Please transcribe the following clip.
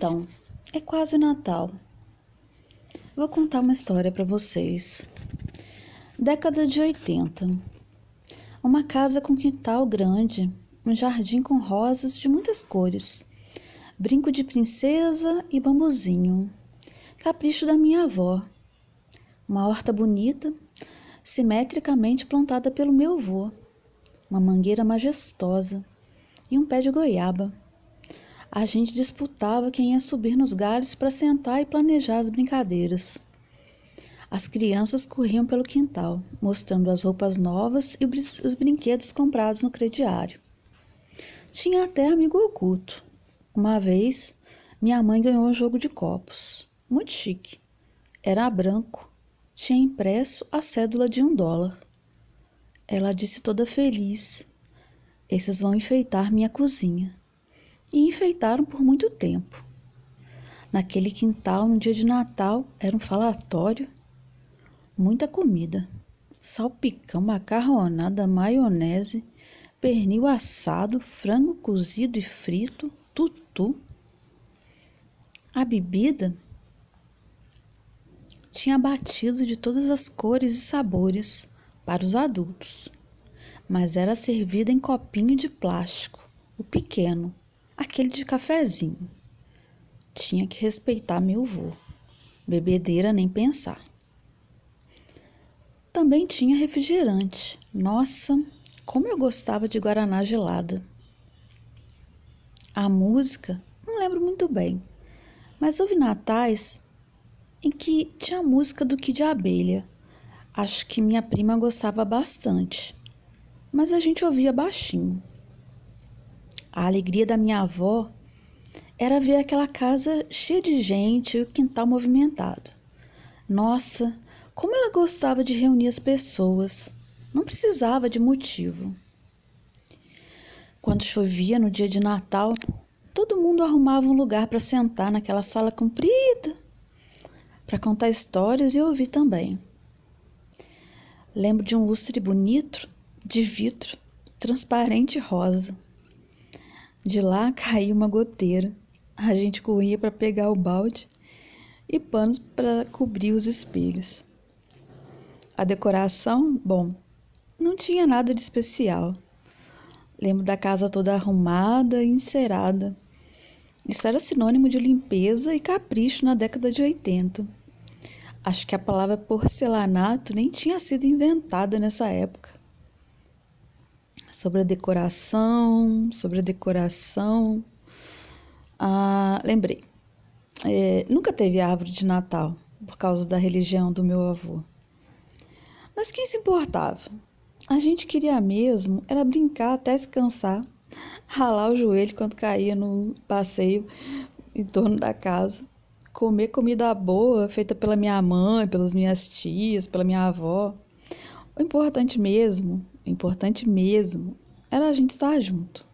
Então, é quase Natal. Vou contar uma história para vocês. Década de 80. Uma casa com quintal grande, um jardim com rosas de muitas cores, brinco de princesa e bambuzinho. Capricho da minha avó. Uma horta bonita, simetricamente plantada pelo meu avô. Uma mangueira majestosa e um pé de goiaba a gente disputava quem ia subir nos galhos para sentar e planejar as brincadeiras. As crianças corriam pelo quintal, mostrando as roupas novas e os brinquedos comprados no crediário. Tinha até amigo oculto. Uma vez, minha mãe ganhou um jogo de copos. Muito chique. Era branco. Tinha impresso a cédula de um dólar. Ela disse toda feliz: Esses vão enfeitar minha cozinha e enfeitaram por muito tempo. Naquele quintal, no dia de Natal, era um falatório. Muita comida: salpicão, macarronada, maionese, pernil assado, frango cozido e frito, tutu. A bebida tinha batido de todas as cores e sabores para os adultos, mas era servida em copinho de plástico, o pequeno, aquele de cafezinho. Tinha que respeitar meu vô. Bebedeira nem pensar. Também tinha refrigerante. Nossa, como eu gostava de guaraná gelada. A música, não lembro muito bem, mas houve natais em que tinha música do que de abelha. Acho que minha prima gostava bastante, mas a gente ouvia baixinho. A alegria da minha avó era ver aquela casa cheia de gente e o quintal movimentado. Nossa, como ela gostava de reunir as pessoas. Não precisava de motivo. Quando chovia no dia de Natal, todo mundo arrumava um lugar para sentar naquela sala comprida, para contar histórias e ouvir também. Lembro de um lustre bonito, de vidro, transparente rosa. De lá caiu uma goteira. A gente corria para pegar o balde e panos para cobrir os espelhos. A decoração, bom, não tinha nada de especial. Lembro da casa toda arrumada e encerada. Isso era sinônimo de limpeza e capricho na década de 80. Acho que a palavra porcelanato nem tinha sido inventada nessa época sobre a decoração, sobre a decoração. Ah, lembrei, é, nunca teve árvore de Natal por causa da religião do meu avô. Mas quem se importava? A gente queria mesmo era brincar até se cansar, ralar o joelho quando caía no passeio em torno da casa, comer comida boa feita pela minha mãe, pelas minhas tias, pela minha avó. O importante mesmo, o importante mesmo, era a gente estar junto.